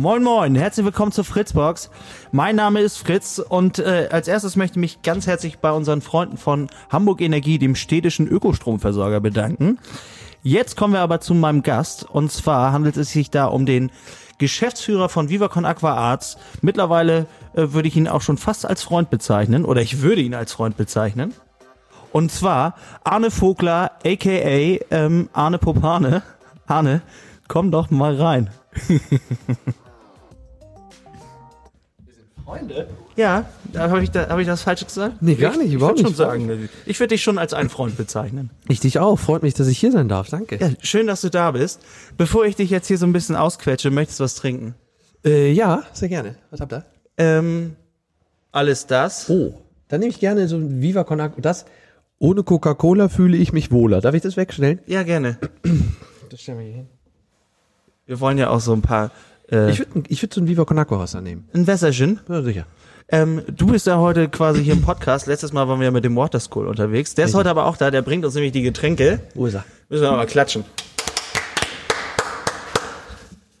Moin Moin, herzlich willkommen zur Fritzbox. Mein Name ist Fritz und äh, als erstes möchte ich mich ganz herzlich bei unseren Freunden von Hamburg Energie, dem städtischen Ökostromversorger, bedanken. Jetzt kommen wir aber zu meinem Gast und zwar handelt es sich da um den Geschäftsführer von VivaCon Aqua Arts. Mittlerweile äh, würde ich ihn auch schon fast als Freund bezeichnen oder ich würde ihn als Freund bezeichnen. Und zwar Arne Vogler, aka ähm, Arne Popane. Arne, komm doch mal rein. Freunde? Ja, habe ich, da, hab ich das falsch gesagt? Nee, gar nicht, ich, überhaupt ich nicht. Schon sagen, ich würde dich schon als einen Freund bezeichnen. Ich dich auch. Freut mich, dass ich hier sein darf. Danke. Ja, schön, dass du da bist. Bevor ich dich jetzt hier so ein bisschen ausquetsche, möchtest du was trinken? Äh, ja, sehr gerne. Was habt ihr? Ähm, alles das. Oh, dann nehme ich gerne so ein Viva Con Agua. Das, ohne Coca-Cola fühle ich mich wohler. Darf ich das wegstellen? Ja, gerne. Das stellen wir hier hin. Wir wollen ja auch so ein paar. Äh, Ich würde ich würd so ein Viva Con Agua Wasser nehmen. ein Wässerchen. Ja, sicher. Ähm, du bist ja heute quasi hier im Podcast. Letztes Mal waren wir ja mit dem Water School unterwegs. Der ist heute aber auch da. Der bringt uns nämlich die Getränke. Wo ist er? Müssen wir mal klatschen.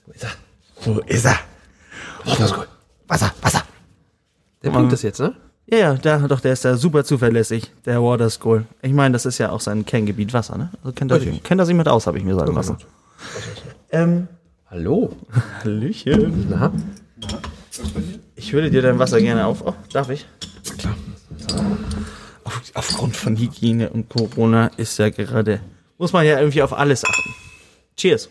Wo ist er? Wo ist er? Water School. Wasser, Wasser. Der bringt das jetzt, ne? Ja, ja, da, doch, der ist da super zuverlässig, der Water School. Ich meine, das ist ja auch sein Kerngebiet Wasser, ne? Also kennt er Richtig. kennt sich mit aus, habe ich mir sagen lassen. Ähm, Hallo. Hallöchen. Na? Ich würde dir dein Wasser gerne auf. Oh, darf ich? Klar. Auf, aufgrund von Hygiene und Corona ist ja gerade. Muss man ja irgendwie auf alles achten. Cheers.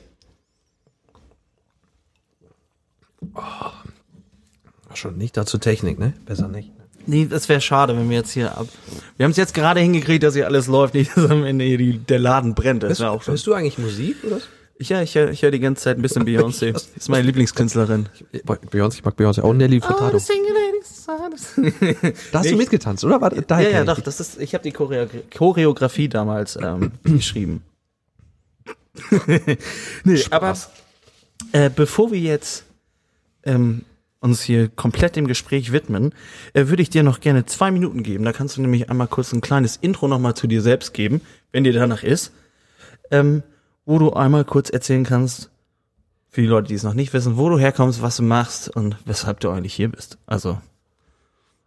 Schon nicht dazu Technik, ne? Besser nicht. Nee, das wäre schade, wenn wir jetzt hier ab. Wir haben es jetzt gerade hingekriegt, dass hier alles läuft, nicht, dass am Ende hier die, der Laden brennt. Das Hörst, auch schon. hörst du eigentlich Musik, oder? Ich, ja, ich, hör- ich höre die ganze Zeit ein bisschen Beyoncé. Das ist meine Lieblingskünstlerin. Beyoncé, ich mag Beyoncé auch. Nelly Furtado. Da hast du mitgetanzt, oder? War, da Ja, ja, doch, das ist, ich habe die Choreo Choreografie damals ähm, geschrieben. nee, aber äh, bevor wir jetzt ähm, uns hier komplett dem Gespräch widmen, äh, würde ich dir noch gerne zwei Minuten geben. Da kannst du nämlich einmal kurz ein kleines Intro nochmal zu dir selbst geben, wenn dir danach ist, ähm, wo du einmal kurz erzählen kannst, für die Leute, die es noch nicht wissen, wo du herkommst, was du machst und weshalb du eigentlich hier bist. Also,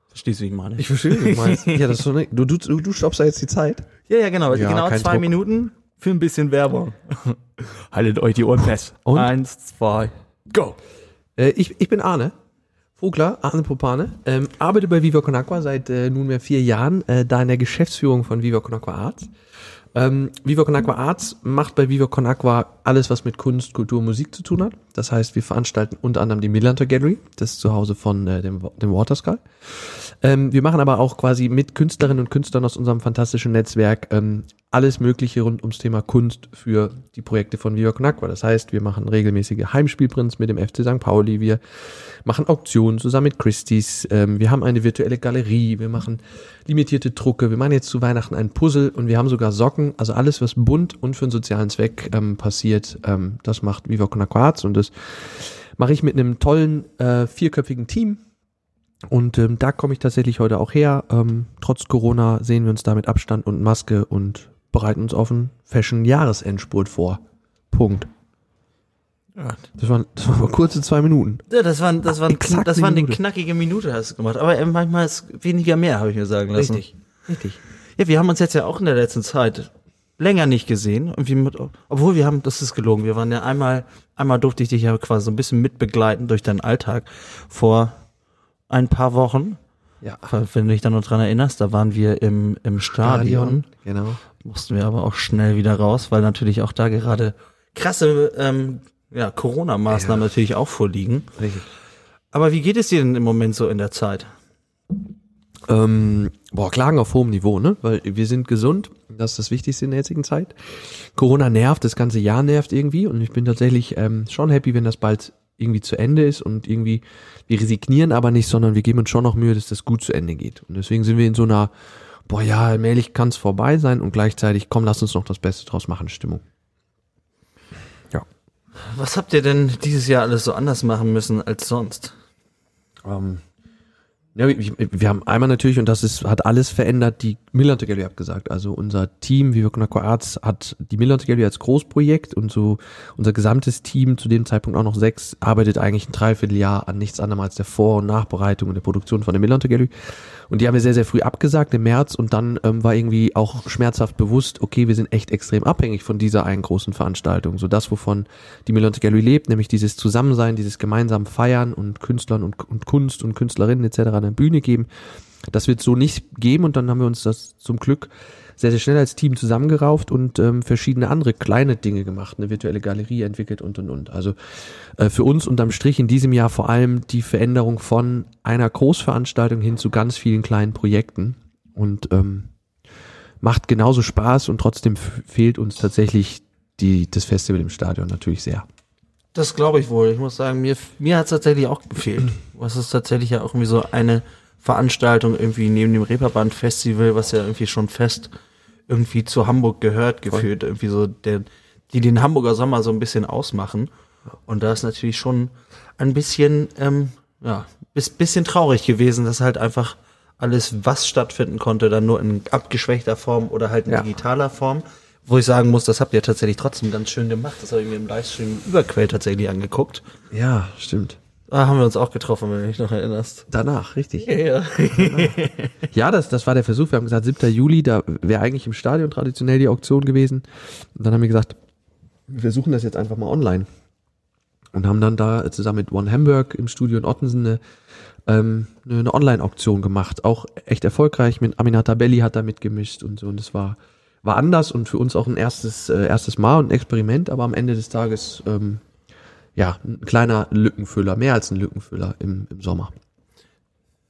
verstehst du, wie ich meine? Ich verstehe, wie du meinst. ja, das ist ne, du, du, du, stoppst da jetzt die Zeit. Ja, ja, genau. Ja, genau zwei Druck. Minuten für ein bisschen Werbung. Haltet euch die Ohren fest. Und? Eins, zwei, go. Äh, ich, ich bin Arne. Vogler, Arne Popane, ähm, arbeite bei Viva Con Agua seit äh, nunmehr vier Jahren, äh, da in der Geschäftsführung von Viva Con Agua Arts. Ähm, Viva Con Agua Arts macht bei Viva Con Agua alles, was mit Kunst, Kultur, Musik zu tun hat. Das heißt, wir veranstalten unter anderem die Millantor Gallery, das ist zu Hause von äh, dem, dem Waterskull. Ähm, wir machen aber auch quasi mit Künstlerinnen und Künstlern aus unserem fantastischen Netzwerk ähm, alles Mögliche rund ums Thema Kunst für die Projekte von Viva Con. Das heißt, wir machen regelmäßige Heimspielprints mit dem FC St. Pauli, wir machen Auktionen zusammen mit Christie's, ähm, wir haben eine virtuelle Galerie, wir machen limitierte Drucke, wir machen jetzt zu Weihnachten ein Puzzle und wir haben sogar Socken, also alles, was bunt und für einen sozialen Zweck ähm, passiert, ähm, das macht Viva Con Agua und das mache ich mit einem tollen äh, vierköpfigen Team. Und ähm, da komme ich tatsächlich heute auch her. Ähm, trotz Corona sehen wir uns da mit Abstand und Maske und bereiten uns auf einen Fashion-Jahresendspurt vor. Punkt. Das waren, das waren kurze zwei Minuten. Ja, das waren, das waren, Exakt das eine waren eine knackige Minute hast du gemacht. Aber äh, manchmal ist weniger mehr, habe ich mir sagen lassen. Richtig. Richtig. Ja, wir haben uns jetzt ja auch in der letzten Zeit länger nicht gesehen. Irgendwie mit, obwohl wir haben, das ist gelogen. Wir waren ja einmal, einmal durfte ich dich ja quasi so ein bisschen mitbegleiten durch deinen Alltag vor ein paar Wochen. Ja. Wenn du dich dann noch dran erinnerst, da waren wir im, im Stadion. Genau. mussten wir aber auch schnell wieder raus, weil natürlich auch da gerade krasse ähm, ja, Corona-Maßnahmen Ja. natürlich auch vorliegen. Richtig. Aber wie geht es dir denn im Moment so in der Zeit? Ähm, boah, Klagen auf hohem Niveau, ne? Weil wir sind gesund. Das ist das Wichtigste in der jetzigen Zeit. Corona nervt, das ganze Jahr nervt irgendwie. Und ich bin tatsächlich ähm, schon happy, wenn das bald irgendwie zu Ende ist und irgendwie, wir resignieren aber nicht, sondern wir geben uns schon noch Mühe, dass das gut zu Ende geht. Und deswegen sind wir in so einer, boah ja, allmählich kann es vorbei sein und gleichzeitig, komm, lass uns noch das Beste draus machen, Stimmung. Ja. Was habt ihr denn dieses Jahr alles so anders machen müssen als sonst? Ähm, Ja, wir, wir haben einmal natürlich, und das ist, hat alles verändert, die Millante Gallery abgesagt. Also unser Team, Viva Con Arts, hat die Millante Gallery als Großprojekt und so unser gesamtes Team, zu dem Zeitpunkt auch noch sechs, arbeitet eigentlich ein Dreivierteljahr an nichts anderem als der Vor- und Nachbereitung und der Produktion von der Millante Gallery. Und die haben wir sehr, sehr früh abgesagt im März und dann ähm, war irgendwie auch schmerzhaft bewusst, okay, wir sind echt extrem abhängig von dieser einen großen Veranstaltung. So das, wovon die Millante Gallery lebt, nämlich dieses Zusammensein, dieses gemeinsam Feiern und Künstlern und, und Kunst und Künstlerinnen etc. eine Bühne geben. Das wird so nicht geben und dann haben wir uns das zum Glück sehr, sehr schnell als Team zusammengerauft und ähm, verschiedene andere kleine Dinge gemacht, eine virtuelle Galerie entwickelt und und und. Also äh, für uns unterm Strich in diesem Jahr vor allem die Veränderung von einer Großveranstaltung hin zu ganz vielen kleinen Projekten und ähm, macht genauso Spaß und trotzdem fehlt uns tatsächlich die, das Festival im Stadion natürlich sehr. Das glaube ich wohl. Ich muss sagen, mir, mir hat es tatsächlich auch gefehlt. Was ist tatsächlich ja auch irgendwie so eine Veranstaltung irgendwie neben dem Reeperbahn Festival, was ja irgendwie schon fest irgendwie zu Hamburg gehört, gefühlt. Irgendwie so, der, die den Hamburger Sommer so ein bisschen ausmachen. Und da ist natürlich schon ein bisschen, ähm, ja, bis, bisschen traurig gewesen, dass halt einfach alles, was stattfinden konnte, dann nur in abgeschwächter Form oder halt in Ja. digitaler Form. Wo ich sagen muss, das habt ihr tatsächlich trotzdem ganz schön gemacht. Das habe ich mir im Livestream Überquell tatsächlich angeguckt. Ja, stimmt. Da haben wir uns auch getroffen, wenn du dich noch erinnerst. Danach, richtig. Ja. Ja, das, das war der Versuch. Wir haben gesagt, 7. Juli, da wäre eigentlich im Stadion traditionell die Auktion gewesen. Und dann haben wir gesagt, wir versuchen das jetzt einfach mal online. Und haben dann da zusammen mit One Hamburg im Studio in Ottensen eine, ähm, eine Online-Auktion gemacht. Auch echt erfolgreich. Mit Aminata Belli hat da mitgemischt und so. Und es war, war anders und für uns auch ein erstes, äh, erstes Mal und ein Experiment. Aber am Ende des Tages, ähm, ja, ein kleiner Lückenfüller, mehr als ein Lückenfüller im, im Sommer.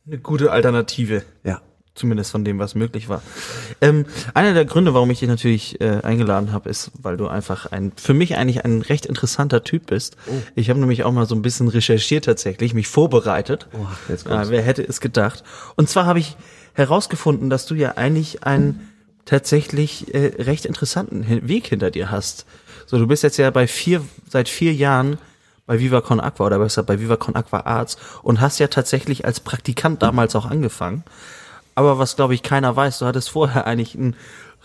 Eine gute Alternative. Ja. Zumindest von dem, was möglich war. Ähm, einer der Gründe, warum ich dich natürlich äh, eingeladen habe, ist, weil du einfach ein, für mich eigentlich ein recht interessanter Typ bist. Ich habe nämlich auch mal so ein bisschen recherchiert tatsächlich, mich vorbereitet. Oh, jetzt Ja, wer hätte es gedacht? Und zwar habe ich herausgefunden, dass du ja eigentlich einen tatsächlich äh, recht interessanten Weg hinter dir hast. So, du bist jetzt ja bei vier, seit vier Jahren bei Viva Con Aqua oder besser bei Viva Con Aqua Arts und hast ja tatsächlich als Praktikant damals auch angefangen. Aber was glaube ich keiner weiß, du hattest vorher eigentlich einen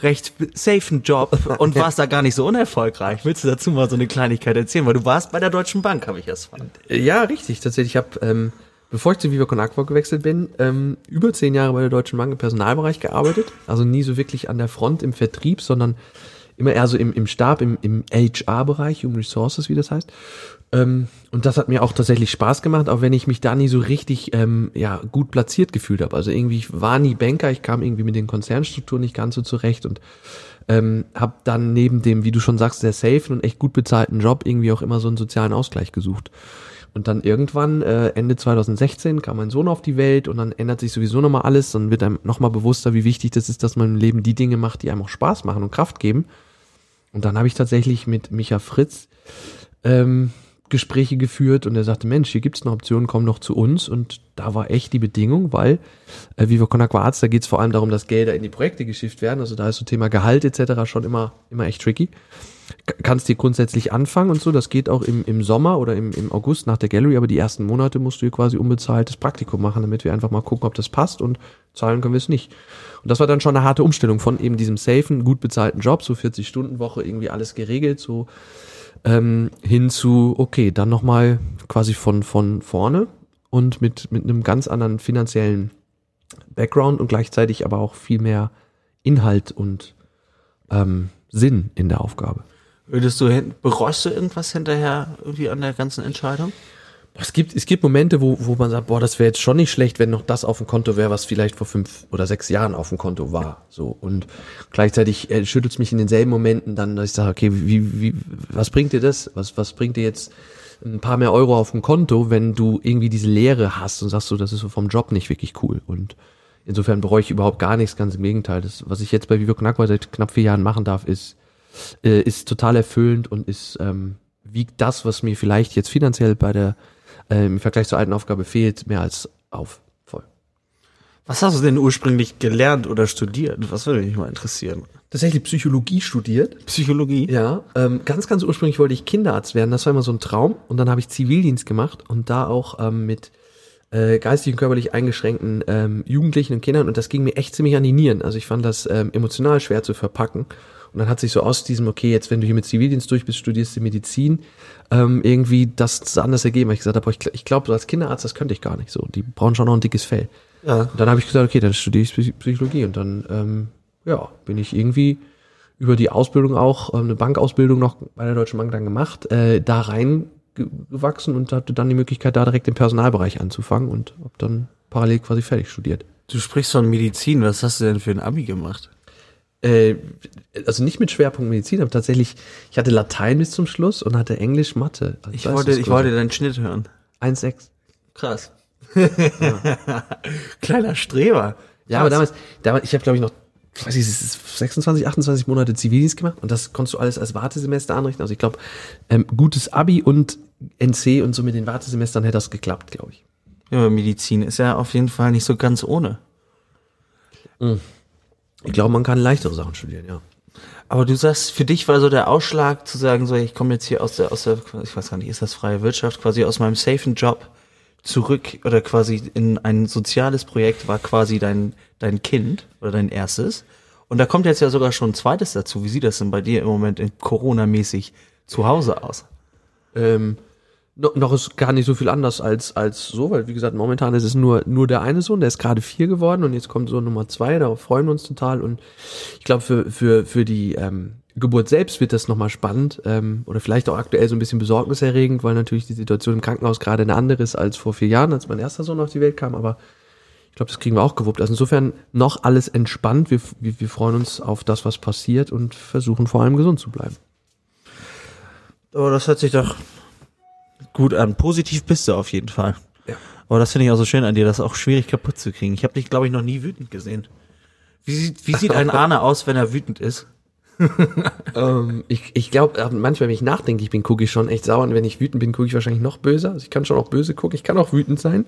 recht safen Job und warst da gar nicht so unerfolgreich. Willst du dazu mal so eine Kleinigkeit erzählen? Weil du warst bei der Deutschen Bank, habe ich fand. Ja, richtig. Tatsächlich, ich habe, ähm, bevor ich zu Viva Con Aqua gewechselt bin, ähm, über zehn Jahre bei der Deutschen Bank im Personalbereich gearbeitet. Also nie so wirklich an der Front im Vertrieb, sondern immer eher so im, im Stab, im, im HR-Bereich, Human Resources, wie das heißt. Ähm, und das hat mir auch tatsächlich Spaß gemacht, auch wenn ich mich da nie so richtig ähm, ja, gut platziert gefühlt habe. Also irgendwie, ich war nie Banker, ich kam irgendwie mit den Konzernstrukturen nicht ganz so zurecht und ähm, habe dann neben dem, wie du schon sagst, sehr safe und echt gut bezahlten Job irgendwie auch immer so einen sozialen Ausgleich gesucht. Und dann irgendwann, äh, Ende 2016, kam mein Sohn auf die Welt und dann ändert sich sowieso nochmal alles. Dann wird einem nochmal bewusster, wie wichtig das ist, dass man im Leben die Dinge macht, die einem auch Spaß machen und Kraft geben. Und dann habe ich tatsächlich mit Micha Fritz ähm, Gespräche geführt und er sagte, Mensch, hier gibt's eine Option, komm doch zu uns. Und da war echt die Bedingung, weil äh, Viva Con Aqua Arts, da geht's vor allem darum, dass Gelder in die Projekte geschifft werden. Also da ist so Thema Gehalt etc. schon immer, immer echt tricky. Kannst dir grundsätzlich anfangen und so, das geht auch im, im Sommer oder im, im August nach der Gallery, aber die ersten Monate musst du hier quasi unbezahltes Praktikum machen, damit wir einfach mal gucken, ob das passt und zahlen können wir es nicht. Und das war dann schon eine harte Umstellung von eben diesem safen, gut bezahlten Job, so 40 Stunden Woche, irgendwie alles geregelt, so ähm, hin zu, okay, dann nochmal quasi von, von vorne und mit, mit einem ganz anderen finanziellen Background und gleichzeitig aber auch viel mehr Inhalt und ähm, Sinn in der Aufgabe. Würdest du, bereust du irgendwas hinterher irgendwie an der ganzen Entscheidung? Es gibt, es gibt Momente, wo, wo man sagt, boah, das wäre jetzt schon nicht schlecht, wenn noch das auf dem Konto wäre, was vielleicht vor fünf oder sechs Jahren auf dem Konto war. So und gleichzeitig äh, schüttelt es mich in denselben Momenten dann, dass ich sage, okay, wie, wie, was bringt dir das? Was, was bringt dir jetzt ein paar mehr Euro auf dem Konto, wenn du irgendwie diese Leere hast und sagst so, das ist so vom Job nicht wirklich cool. Und insofern bereue ich überhaupt gar nichts, ganz im Gegenteil. Das, was ich jetzt bei Vivo Knackbar seit knapp vier Jahren machen darf, ist, äh, ist total erfüllend und ist ähm, wiegt das, was mir vielleicht jetzt finanziell bei der äh, im Vergleich zur alten Aufgabe fehlt, mehr als auf. Voll. Was hast du denn ursprünglich gelernt oder studiert? Was würde mich mal interessieren? Tatsächlich Psychologie studiert. Psychologie? Ja, ähm, ganz, ganz ursprünglich wollte ich Kinderarzt werden. Das war immer so ein Traum. Und dann habe ich Zivildienst gemacht und da auch ähm, mit äh, geistig und körperlich eingeschränkten ähm, Jugendlichen und Kindern und das ging mir echt ziemlich an die Nieren. Also ich fand das ähm, emotional schwer zu verpacken. Und dann hat sich so aus diesem, okay, jetzt wenn du hier mit Zivildienst durch bist, studierst du Medizin, ähm, irgendwie das anders ergeben, weil ich gesagt habe, ich, ich glaube, so als Kinderarzt, das könnte ich gar nicht so. Die brauchen schon noch ein dickes Fell. Ja. Und dann habe ich gesagt, okay, dann studiere ich Psy- Psychologie und dann ähm, ja, bin ich irgendwie über die Ausbildung auch, ähm, eine Bankausbildung noch bei der Deutschen Bank dann gemacht, äh, da reingewachsen und hatte dann die Möglichkeit, da direkt im Personalbereich anzufangen und habe dann parallel quasi fertig studiert. Du sprichst von Medizin, was hast du denn für ein Abi gemacht? Äh, also nicht mit Schwerpunkt Medizin, aber tatsächlich, ich hatte Latein bis zum Schluss und hatte Englisch, Mathe. Also Ich wollte, ich wollte deinen Schnitt hören. 1,6. Krass. Kleiner Streber. Ja, aber damals, damals ich habe glaube ich noch, weiß ich, es ist 26, 28 Monate Zivildienst gemacht und das konntest du alles als Wartesemester anrechnen. Also ich glaube, ähm, gutes Abi und NC und so mit den Wartesemestern hätte das geklappt, glaube ich. Ja, aber Medizin ist ja auf jeden Fall nicht so ganz ohne. Ich glaube, man kann leichtere Sachen studieren, ja. Aber du sagst, für dich war so der Ausschlag zu sagen, so, ich komme jetzt hier aus der, aus der, ich weiß gar nicht, ist das freie Wirtschaft, quasi aus meinem safen Job zurück oder quasi in ein soziales Projekt war quasi dein, dein Kind oder dein erstes. Und da kommt jetzt ja sogar schon ein zweites dazu. Wie sieht das denn bei dir im Moment in Corona-mäßig zu Hause aus? Ähm, no, noch ist gar nicht so viel anders als, als so, weil wie gesagt, momentan ist es nur, nur der eine Sohn, der ist gerade vier geworden und jetzt kommt Sohn Nummer zwei, darauf freuen wir uns total und ich glaube, für, für, für die ähm, Geburt selbst wird das nochmal spannend ähm, oder vielleicht auch aktuell so ein bisschen besorgniserregend, weil natürlich die Situation im Krankenhaus gerade eine andere ist als vor vier Jahren, als mein erster Sohn auf die Welt kam, aber ich glaube, das kriegen wir auch gewuppt. Also insofern noch alles entspannt. Wir, wir, wir freuen uns auf das, was passiert und versuchen vor allem gesund zu bleiben. Oh, das hört sich doch gut an. Positiv bist du auf jeden Fall. Ja. Aber das finde ich auch so schön an dir, das ist auch schwierig kaputt zu kriegen. Ich habe dich, glaube ich, noch nie wütend gesehen. Wie sieht, wie sieht ein Arne aus, wenn er wütend ist? Ähm, ich ich glaube, manchmal, wenn ich nachdenke, ich bin, gucke ich schon echt sauer. Und wenn ich wütend bin, gucke ich wahrscheinlich noch böser. Also ich kann schon auch böse gucken. Ich kann auch wütend sein.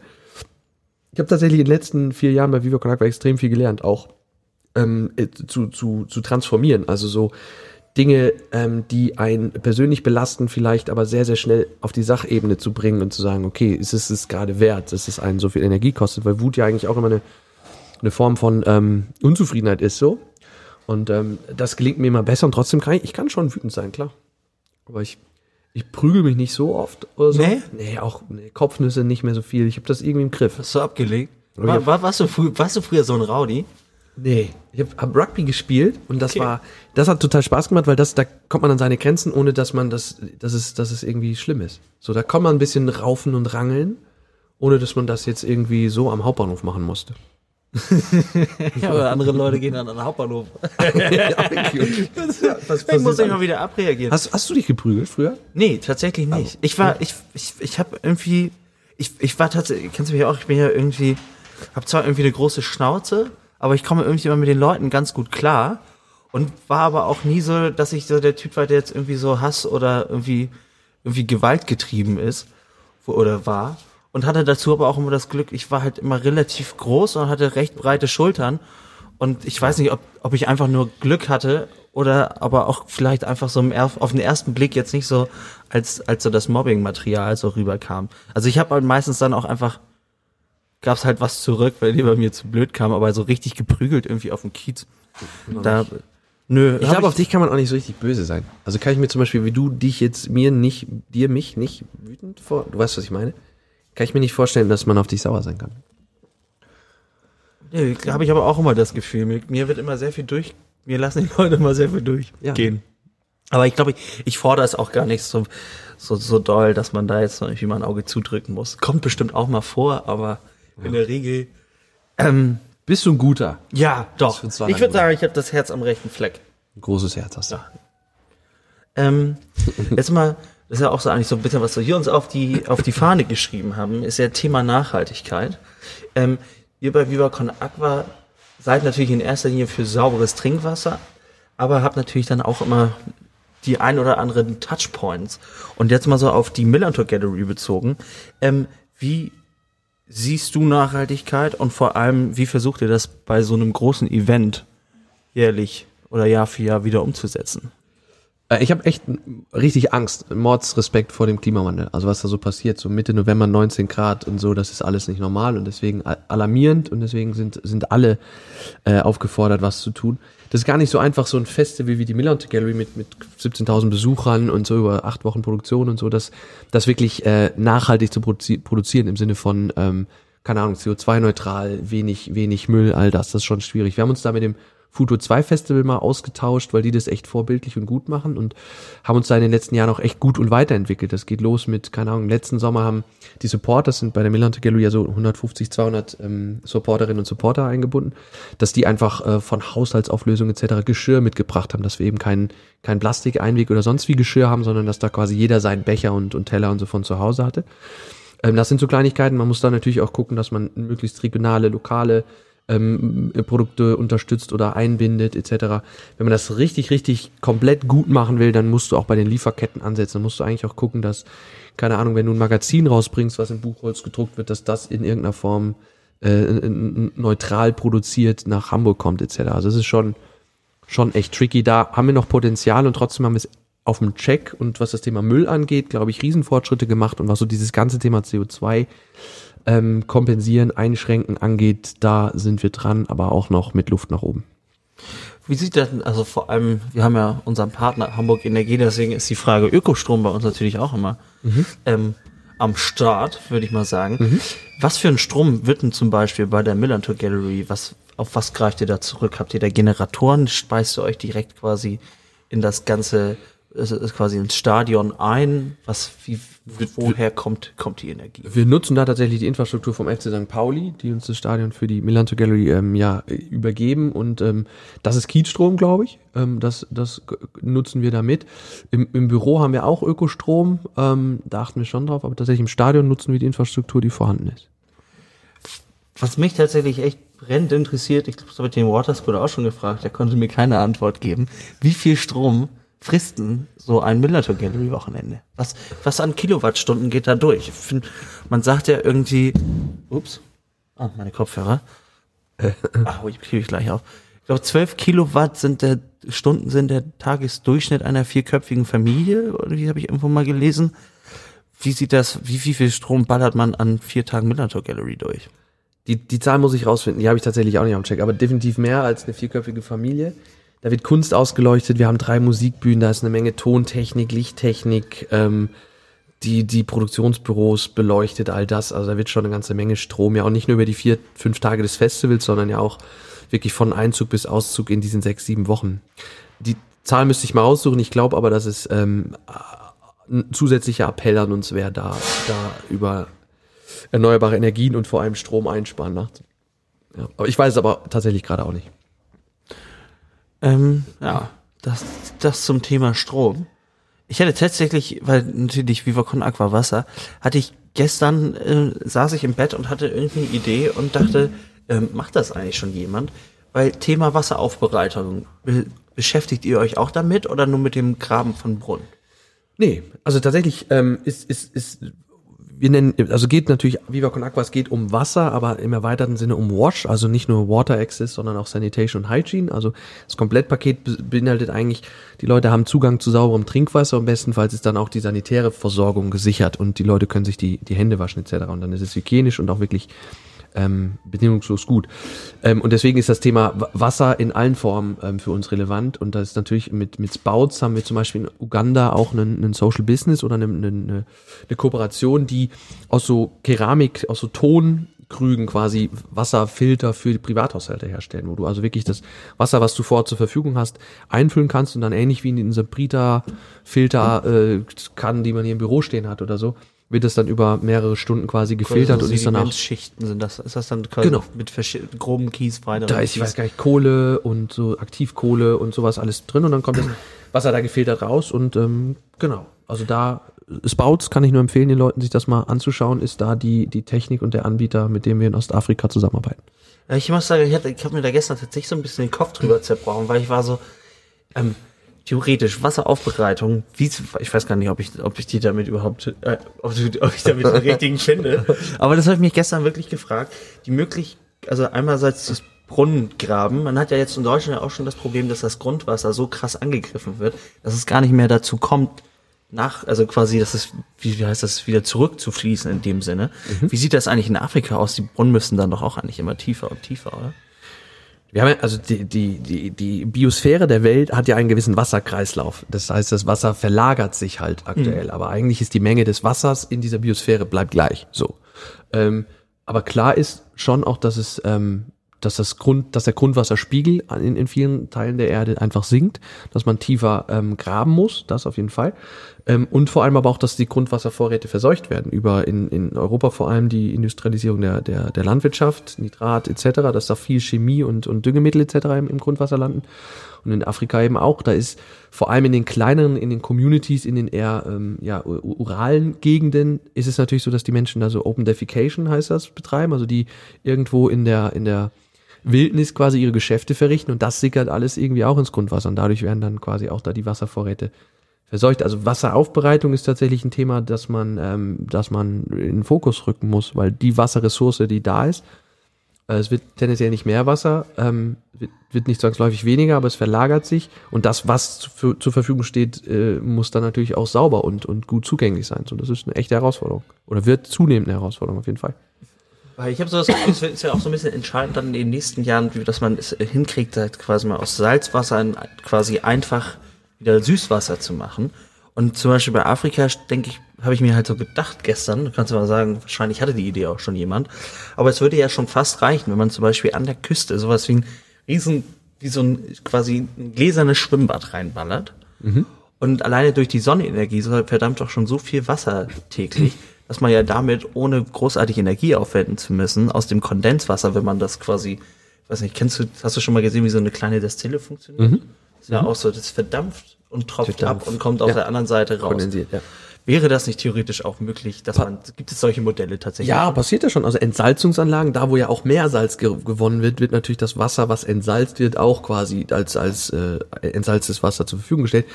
Ich habe tatsächlich in den letzten vier Jahren bei Viva Con Agua extrem viel gelernt, auch ähm, äh, zu, zu, zu transformieren. Also so Dinge, ähm, die einen persönlich belasten, vielleicht aber sehr, sehr schnell auf die Sachebene zu bringen und zu sagen, okay, ist es es gerade wert, dass es einen so viel Energie kostet, weil Wut ja eigentlich auch immer eine, eine Form von ähm, Unzufriedenheit ist so. Und ähm, das gelingt mir immer besser und trotzdem kann ich, ich kann schon wütend sein, klar. Aber ich, ich prügel mich nicht so oft oder so. Nee? Nee, auch nee, Kopfnüsse nicht mehr so viel. Ich habe das irgendwie im Griff. Hast du abgelegt? War, war, warst, du früh, warst du früher so ein Rowdy? Nee. Ich habe hab Rugby gespielt und das Okay. war, das hat total Spaß gemacht, weil das, da kommt man an seine Grenzen, ohne dass man das, dass es, dass es irgendwie schlimm ist. So, da kann man ein bisschen raufen und rangeln, ohne dass man das jetzt irgendwie so am Hauptbahnhof machen musste. Ja, aber andere Leute gehen dann an den Hauptbahnhof. Was Ich muss mal wieder abreagieren. Hast, hast du dich geprügelt früher? Nee, tatsächlich nicht. Ich war, ich, ich, ich habe irgendwie, ich, ich war tatsächlich, kennst du mich auch, ich bin ja irgendwie, habe zwar irgendwie eine große Schnauze, aber ich komme irgendwie immer mit den Leuten ganz gut klar und war aber auch nie so, dass ich so der Typ war, der jetzt irgendwie so Hass oder irgendwie, irgendwie gewaltgetrieben ist oder war. Und hatte dazu aber auch immer das Glück, ich war halt immer relativ groß und hatte recht breite Schultern. Und ich weiß nicht, ob, ob ich einfach nur Glück hatte oder aber auch vielleicht einfach so im auf den ersten Blick jetzt nicht so als, als so das Mobbing-Material so rüberkam. Also ich habe halt meistens dann auch einfach, gab's halt was zurück, weil die bei mir zu blöd kam, aber so richtig geprügelt irgendwie auf dem Kiez. Da, nö, Ich glaube, auf dich kann man auch nicht so richtig böse sein. Also kann ich mir zum Beispiel, wie du dich jetzt mir nicht, dir mich nicht wütend vor, du weißt, was ich meine? Kann ich mir nicht vorstellen, dass man auf dich sauer sein kann. Nee, habe ich aber auch immer das Gefühl. Mir, mir wird immer sehr viel durch, mir lassen die Leute immer sehr viel durchgehen. Aber ich glaube, ich, ich fordere es auch gar nicht so, so, so doll, dass man da jetzt noch irgendwie mal ein Auge zudrücken muss. Kommt bestimmt auch mal vor, aber in der Regel. Ähm, Bist du ein guter? ja, doch. Ich würde sagen, ich habe das Herz am rechten Fleck. Ein großes Herz hast du. Ähm, jetzt mal, das ist ja auch so eigentlich so ein bisschen, was wir hier uns auf die, auf die Fahne geschrieben haben, ist ja Thema Nachhaltigkeit. Ähm, ihr bei Viva Con Aqua seid natürlich in erster Linie für sauberes Trinkwasser, aber habt natürlich dann auch immer die ein oder anderen Touchpoints. Und jetzt mal so auf die Millantor Gallery bezogen. Ähm, wie siehst du Nachhaltigkeit und vor allem, wie versucht ihr das bei so einem großen Event jährlich oder Jahr für Jahr wieder umzusetzen? Äh, Ich habe echt richtig Angst, Mordsrespekt vor dem Klimawandel. Also was da so passiert, so Mitte November 19 Grad und so, das ist alles nicht normal und deswegen alarmierend und deswegen sind, sind alle äh, aufgefordert, was zu tun. Das ist gar nicht so einfach, so ein Festival wie die Millant Gallery mit, mit 17.000 Besuchern und so über acht Wochen Produktion und so, das, das wirklich äh, nachhaltig zu produzi produzieren im Sinne von, ähm, keine Ahnung, CO2-neutral, wenig, wenig Müll, all das, das ist schon schwierig. Wir haben uns da mit dem Futur 2 Festival mal ausgetauscht, weil die das echt vorbildlich und gut machen und haben uns da in den letzten Jahren auch echt gut und weiterentwickelt. Das geht los mit, keine Ahnung, letzten Sommer haben die Supporters, sind bei der Millante Gallery ja so 150, 200 ähm, Supporterinnen und Supporter eingebunden, dass die einfach äh, von Haushaltsauflösung etc. Geschirr mitgebracht haben, dass wir eben kein, kein Plastikeinweg oder sonst wie Geschirr haben, sondern dass da quasi jeder seinen Becher und, und Teller und so von zu Hause hatte. Ähm, das sind so Kleinigkeiten. Man muss da natürlich auch gucken, dass man möglichst regionale, lokale ähm, Produkte unterstützt oder einbindet etc. Wenn man das richtig, richtig komplett gut machen will, dann musst du auch bei den Lieferketten ansetzen. Dann musst du eigentlich auch gucken, dass, keine Ahnung, wenn du ein Magazin rausbringst, was in Buchholz gedruckt wird, dass das in irgendeiner Form äh, neutral produziert nach Hamburg kommt etc. Also es ist schon, schon echt tricky. Da haben wir noch Potenzial und trotzdem haben wir es auf dem Check und was das Thema Müll angeht, glaube ich, Riesenfortschritte gemacht und was so dieses ganze Thema CO2 ähm, kompensieren, einschränken angeht, da sind wir dran, aber auch noch mit Luft nach oben. Wie sieht das denn, also vor allem, wir haben ja unseren Partner Hamburg Energie, deswegen ist die Frage Ökostrom bei uns natürlich auch immer ähm, am Start, würde ich mal sagen. Was für einen Strom wird denn zum Beispiel bei der Millantor Gallery, was, auf was greift ihr da zurück? Habt ihr da Generatoren? Speist ihr euch direkt quasi in das ganze, ist quasi ins Stadion ein? Was, wie, woher kommt, kommt die Energie? Wir nutzen da tatsächlich die Infrastruktur vom FC St. Pauli, die uns das Stadion für die Millantor Gallery ähm, ja übergeben und ähm, das ist Kiezstrom, glaube ich. Ähm, das das nutzen wir da mit. Im, Im Büro haben wir auch Ökostrom, ähm, da achten wir schon drauf, aber tatsächlich im Stadion nutzen wir die Infrastruktur, die vorhanden ist. Was mich tatsächlich echt brennend interessiert, ich glaube, das habe ich den Waterscooter auch schon gefragt, der konnte mir keine Antwort geben. Wie viel Strom frisst denn so ein Millertor Gallery Wochenende? Was, was an Kilowattstunden geht da durch? Find, man sagt ja irgendwie, ups, ah, meine Kopfhörer. Ach, ich kriege ich gleich auf. Ich glaube, 12 Kilowatt sind der, Stunden sind der Tagesdurchschnitt einer vierköpfigen Familie, oder wie habe ich irgendwo mal gelesen. Wie sieht das, wie, wie viel Strom ballert man an vier Tagen Millertor Gallery durch? Die, die Zahl muss ich rausfinden, die habe ich tatsächlich auch nicht am Check, aber definitiv mehr als eine vierköpfige Familie. Da wird Kunst ausgeleuchtet, wir haben drei Musikbühnen, da ist eine Menge Tontechnik, Lichttechnik, ähm, die, die Produktionsbüros beleuchtet, all das. Also da wird schon eine ganze Menge Strom, ja auch nicht nur über die vier, fünf Tage des Festivals, sondern ja auch wirklich von Einzug bis Auszug in diesen sechs, sieben Wochen. Die Zahl müsste ich mal aussuchen, ich glaube aber, dass es ähm, ein zusätzlicher Appell an uns wäre, da, da über erneuerbare Energien und vor allem Strom einsparen nachzudenken. Ja, aber ich weiß es aber tatsächlich gerade auch nicht. Ähm, ja, das, das zum Thema Strom. Ich hatte tatsächlich, weil natürlich Viva Con Aqua Wasser, hatte ich gestern, äh, saß ich im Bett und hatte irgendwie eine Idee und dachte, ähm, macht das eigentlich schon jemand? Weil Thema Wasseraufbereitung, be beschäftigt ihr euch auch damit oder nur mit dem Graben von Brunnen? Nee, also tatsächlich ähm, ist, ist, ist, wir nennen, also geht natürlich, Viva Con Aqua, es geht um Wasser, aber im erweiterten Sinne um Wash, also nicht nur Water Access, sondern auch Sanitation und Hygiene. Also das Komplettpaket be- beinhaltet eigentlich, die Leute haben Zugang zu sauberem Trinkwasser und bestenfalls ist dann auch die sanitäre Versorgung gesichert und die Leute können sich die, die Hände waschen etc. Und dann ist es hygienisch und auch wirklich ähm, bedingungslos gut. Ähm, und deswegen ist das Thema Wa- Wasser in allen Formen ähm, für uns relevant. Und das ist natürlich mit, mit Spouts haben wir zum Beispiel in Uganda auch einen, einen Social Business oder eine, eine, eine Kooperation, die aus so Keramik, aus so Tonkrügen quasi Wasserfilter für die Privathaushalte herstellen, wo du also wirklich das Wasser, was du vor zur Verfügung hast, einfüllen kannst und dann ähnlich wie in den Sabrita-Filter äh, Kannen, die man hier im Büro stehen hat oder so, wird es dann über mehrere Stunden quasi gefiltert und ist danach Schichten sind das, ist das dann quasi Genau. mit groben Kies weiter? da ist, ich weiß gar nicht, Kohle und so Aktivkohle und sowas alles drin und dann kommt das Wasser da gefiltert raus und ähm, genau. Also da Spouts kann ich nur empfehlen, den Leuten sich das mal anzuschauen, ist da die, die Technik und der Anbieter, mit dem wir in Ostafrika zusammenarbeiten. Ich muss sagen, ich, hatte, ich habe mir da gestern tatsächlich so ein bisschen den Kopf drüber zerbrochen, weil ich war so, ähm, theoretisch Wasseraufbereitung, wie, ich weiß gar nicht, ob ich, ob ich die damit überhaupt, äh, ob, du- ob ich damit den richtigen finde. Aber das habe ich mich gestern wirklich gefragt. Die möglich, also einerseits das Brunnen graben. Man hat ja jetzt in Deutschland auch schon das Problem, dass das Grundwasser so krass angegriffen wird, dass es gar nicht mehr dazu kommt, nach, also quasi, dass es, wie, wie heißt das, wieder zurückzufließen in dem Sinne. Wie sieht das eigentlich in Afrika aus? Die Brunnen müssen dann doch auch eigentlich immer tiefer und tiefer, oder? Wir haben ja, also die, die, die, die Biosphäre der Welt hat ja einen gewissen Wasserkreislauf. Das heißt, das Wasser verlagert sich halt aktuell. Aber eigentlich ist die Menge des Wassers in dieser Biosphäre bleibt gleich. So. Ähm, aber klar ist schon auch, dass es ähm, dass das Grund, dass der Grundwasserspiegel in, in vielen Teilen der Erde einfach sinkt, dass man tiefer ähm, graben muss, das auf jeden Fall. Ähm, und vor allem aber auch, dass die Grundwasservorräte verseucht werden über in, in Europa vor allem die Industrialisierung der, der, der Landwirtschaft, Nitrat etc., dass da viel Chemie und, und Düngemittel etc. Im, im Grundwasser landen. Und in Afrika eben auch. Da ist vor allem in den kleineren, in den Communities, in den eher ähm, ja, uralen Gegenden ist es natürlich so, dass die Menschen da so Open Defecation heißt das betreiben, also die irgendwo in der in der Wildnis quasi ihre Geschäfte verrichten und das sickert alles irgendwie auch ins Grundwasser und dadurch werden dann quasi auch da die Wasservorräte verseucht. Also Wasseraufbereitung ist tatsächlich ein Thema, das man, ähm, dass man in den Fokus rücken muss, weil die Wasserressource, die da ist, äh, es wird tendenziell nicht mehr Wasser, ähm, wird, wird nicht zwangsläufig weniger, aber es verlagert sich und das, was zu, zur Verfügung steht, äh, muss dann natürlich auch sauber und, und gut zugänglich sein. So, das ist eine echte Herausforderung oder wird zunehmend eine Herausforderung auf jeden Fall. Weil ich habe so das Gefühl, es ist ja auch so ein bisschen entscheidend dann in den nächsten Jahren, wie, dass man es hinkriegt, halt quasi mal aus Salzwasser ein, quasi einfach wieder Süßwasser zu machen. Und zum Beispiel bei Afrika, denke ich, habe ich mir halt so gedacht gestern, kannst du mal sagen, wahrscheinlich hatte die Idee auch schon jemand, aber es würde ja schon fast reichen, wenn man zum Beispiel an der Küste sowas wie ein riesen, wie so ein quasi ein gläsernes Schwimmbad reinballert. Mhm. Und alleine durch die Sonnenenergie so verdammt doch schon so viel Wasser täglich, dass man ja damit, ohne großartig Energie aufwenden zu müssen, aus dem Kondenswasser, wenn man das quasi, weiß nicht, kennst du, hast du schon mal gesehen, wie so eine kleine Destille funktioniert? Mhm. Das ist ja mhm. auch so, das verdampft und tropft Verdampft. ab und kommt auf ja. der anderen Seite raus. Kondensiert, ja. Wäre das nicht theoretisch auch möglich, dass man, gibt es solche Modelle tatsächlich? Ja, passiert ja schon. Also Entsalzungsanlagen, da wo ja auch Meersalz ge gewonnen wird, wird natürlich das Wasser, was entsalzt wird, auch quasi als, als äh, entsalztes Wasser zur Verfügung gestellt.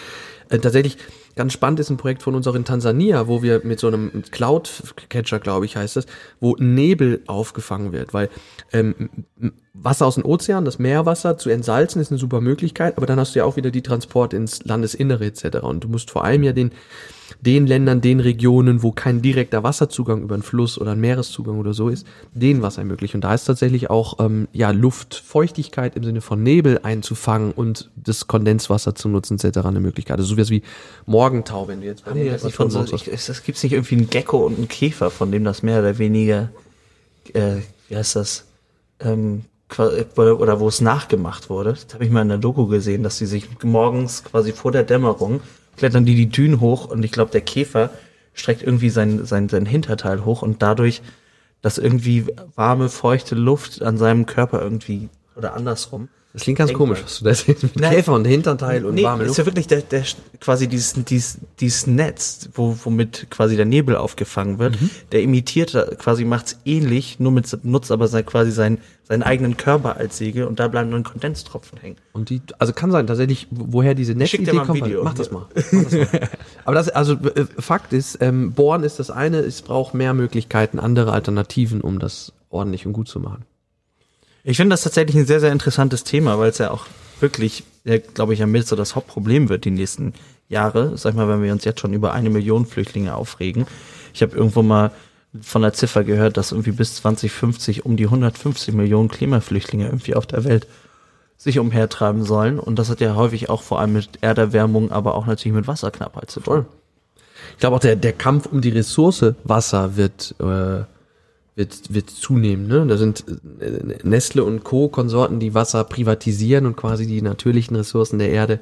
Äh, tatsächlich ganz spannend ist ein Projekt von uns auch in Tansania, wo wir mit so einem Cloud-Catcher, glaube ich, heißt es, wo Nebel aufgefangen wird, weil ähm, Wasser aus dem Ozean, das Meerwasser zu entsalzen, ist eine super Möglichkeit, aber dann hast du ja auch wieder die Transport ins Landesinnere etc. Und du musst vor allem ja den den Ländern, den Regionen, wo kein direkter Wasserzugang über einen Fluss oder einen Meereszugang oder so ist, den Wasser ermöglichen. Und da ist tatsächlich auch ähm, ja Luftfeuchtigkeit im Sinne von Nebel einzufangen und das Kondenswasser zu nutzen etc. eine Möglichkeit. Also sowas wie Morgentau, wenn du jetzt bei Haben das nicht von so, ich, es gibt nicht irgendwie einen Gecko und einen Käfer, von dem das mehr oder weniger, äh, wie heißt das, ähm, oder wo es nachgemacht wurde. Das habe ich mal in der Doku gesehen, dass sie sich morgens quasi vor der Dämmerung klettern die die Dünen hoch und ich glaube, der Käfer streckt irgendwie sein, sein, sein Hinterteil hoch und dadurch, dass irgendwie warme, feuchte Luft an seinem Körper irgendwie oder andersrum. Das klingt ganz komisch, was du da siehst. Mit Nein, Käfer und Hinterteil und nee, warme Luft. ist ja wirklich der, der, quasi dieses, dieses, dieses Netz, wo, womit quasi der Nebel aufgefangen wird. Mhm. Der imitiert quasi macht's ähnlich, nur mit, nutzt aber sein, quasi sein, seinen eigenen Körper als Segel und da bleiben dann Kondensstropfen hängen. Und die, also kann sein, tatsächlich, woher diese Netzidee kommt. Video. Mach das mal. Mach das mal. aber das, also äh, Fakt ist, ähm, Bohren ist das eine, es braucht mehr Möglichkeiten, andere Alternativen, um das ordentlich und gut zu machen. Ich finde das tatsächlich ein sehr, sehr interessantes Thema, weil es ja auch wirklich, ja, glaube ich, ja mit so das Hauptproblem wird die nächsten Jahre. Sag mal, wenn wir uns jetzt schon über eine Million Flüchtlinge aufregen. Ich habe irgendwo mal von der Ziffer gehört, dass irgendwie bis 2050 um die 150 Millionen Klimaflüchtlinge irgendwie auf der Welt sich umhertreiben sollen. Und das hat ja häufig auch vor allem mit Erderwärmung, aber auch natürlich mit Wasserknappheit zu tun. Ich glaube auch der, der Kampf um die Ressource Wasser wird äh, wird, wird zunehmen. Ne? Da sind äh, Nestle und Co. Konsorten, die Wasser privatisieren und quasi die natürlichen Ressourcen der Erde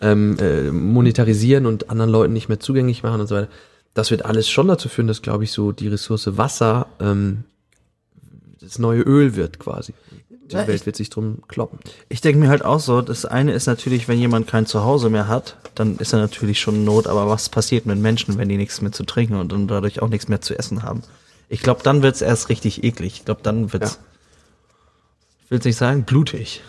ähm, äh, monetarisieren und anderen Leuten nicht mehr zugänglich machen und so weiter. Das wird alles schon dazu führen, dass, glaube ich, so die Ressource Wasser ähm, das neue Öl wird quasi. Die ja, Welt wird sich drum kloppen. Ich denke mir halt auch so, das eine ist natürlich, wenn jemand kein Zuhause mehr hat, dann ist er natürlich schon in Not, aber was passiert mit Menschen, wenn die nichts mehr zu trinken und dann dadurch auch nichts mehr zu essen haben? Ich glaube, dann wird's erst richtig eklig. Ich glaube, dann wird's, ja. ich will nicht sagen, blutig.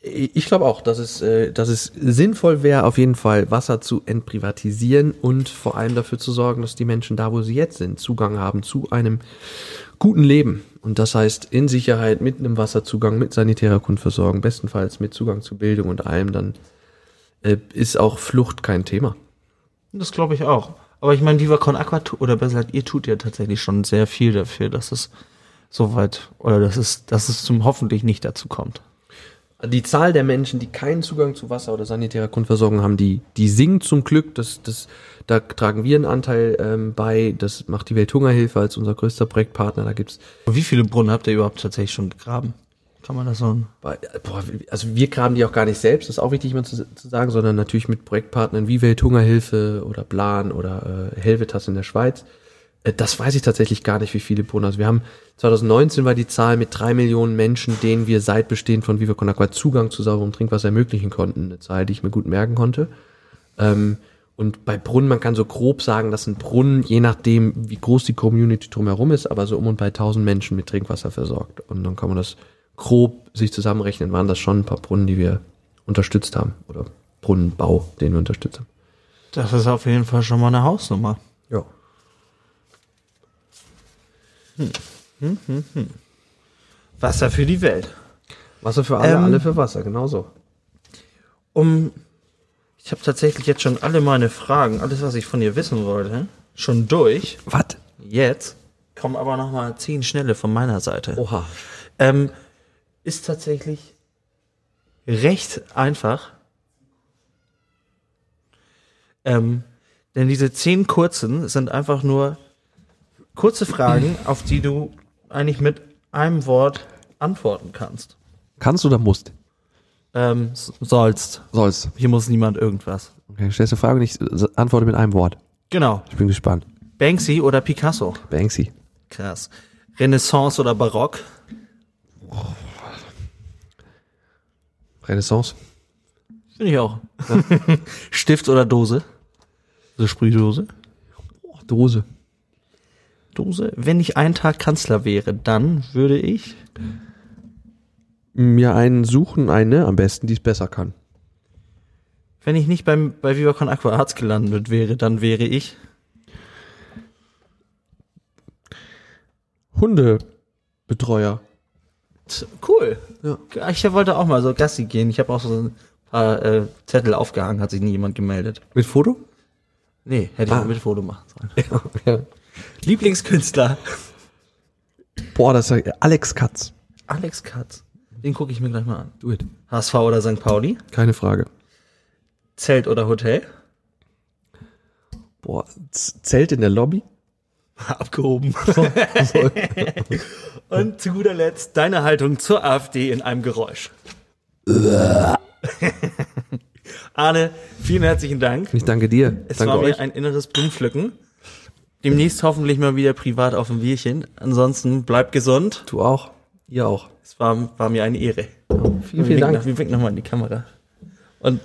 Ich glaube auch, dass es, äh, dass es sinnvoll wäre, auf jeden Fall Wasser zu entprivatisieren und vor allem dafür zu sorgen, dass die Menschen da, wo sie jetzt sind, Zugang haben zu einem guten Leben. Und das heißt in Sicherheit mit einem Wasserzugang, mit sanitärer Grundversorgung, bestenfalls mit Zugang zu Bildung und allem, dann äh, ist auch Flucht kein Thema. Das glaube ich auch. Aber ich meine, Viva Con Aqua, oder besser gesagt, ihr tut ja tatsächlich schon sehr viel dafür, dass es soweit, oder dass es, dass es zum hoffentlich nicht dazu kommt. Die Zahl der Menschen, die keinen Zugang zu Wasser oder sanitärer Grundversorgung haben, die, die sinkt zum Glück. Das, das, da tragen wir einen Anteil ähm, bei. Das macht die Welthungerhilfe als unser größter Projektpartner. Da gibt's Wie viele Brunnen habt ihr überhaupt tatsächlich schon gegraben? Kann man das bei, boah, also wir graben die auch gar nicht selbst, das ist auch wichtig mal zu, zu sagen, sondern natürlich mit Projektpartnern wie Welthungerhilfe oder Plan oder äh, Helvetas in der Schweiz. Äh, das weiß ich tatsächlich gar nicht, wie viele Brunnen. Also wir haben 2019 war die Zahl mit drei Millionen Menschen, denen wir seit Bestehen von Viva Con Agua Zugang zu sauberem Trinkwasser ermöglichen konnten. Eine Zahl, die ich mir gut merken konnte. Ähm, und bei Brunnen, man kann so grob sagen, dass ein Brunnen, je nachdem, wie groß die Community drumherum ist, aber so um und bei 1000 Menschen mit Trinkwasser versorgt. Und dann kann man das grob sich zusammenrechnen, waren das schon ein paar Brunnen, die wir unterstützt haben. Oder Brunnenbau, den wir unterstützt haben. Das ist auf jeden Fall schon mal eine Hausnummer. Ja. Wasser für die Welt. Wasser für alle, Ähm, alle für Wasser, genauso. Um, ich habe tatsächlich jetzt schon alle meine Fragen, alles, was ich von dir wissen wollte, schon durch. Was? Jetzt kommen aber noch mal zehn schnelle von meiner Seite. Oha. Ähm, ist tatsächlich recht einfach. Ähm, denn diese zehn kurzen sind einfach nur kurze Fragen, auf die du eigentlich mit einem Wort antworten kannst. Kannst oder musst? Ähm, sollst. Sollst. Hier muss niemand irgendwas. Okay, stellst du Frage und ich antworte mit einem Wort. Genau. Ich bin gespannt. Banksy oder Picasso? Banksy. Krass. Renaissance oder Barock? Renaissance. Finde ich auch. Stift oder Dose? Also Sprühdose? Oh, Dose. Dose. Wenn ich einen Tag Kanzler wäre, dann würde ich. Mir einen suchen, eine am besten, die es besser kann. Wenn ich nicht beim, bei Viva Con Aqua Arts gelandet wäre, dann wäre ich. Hundebetreuer. Cool. Ja. Ich wollte auch mal so Gassi gehen. Ich habe auch so ein paar äh, Zettel aufgehangen, hat sich nie jemand gemeldet. Mit Foto? Nee, hätte ich Ah. mal mit Foto machen sollen. Ja, ja. Lieblingskünstler? Boah, das ist ja Alex Katz. Alex Katz. Den gucke ich mir gleich mal an. Do it. HSV oder St. Pauli? Keine Frage. Zelt oder Hotel? Boah, Z Zelt in der Lobby? Abgehoben. Und zu guter Letzt deine Haltung zur AfD in einem Geräusch. Arne, vielen herzlichen Dank. Ich danke dir. Es danke war mir euch. ein inneres Blumenpflücken. Demnächst hoffentlich mal wieder privat auf ein Bierchen. Ansonsten bleibt gesund. Du auch. Ihr auch. Es war, war mir eine Ehre. Vielen, vielen Dank. Wir winken nochmal in die Kamera. Und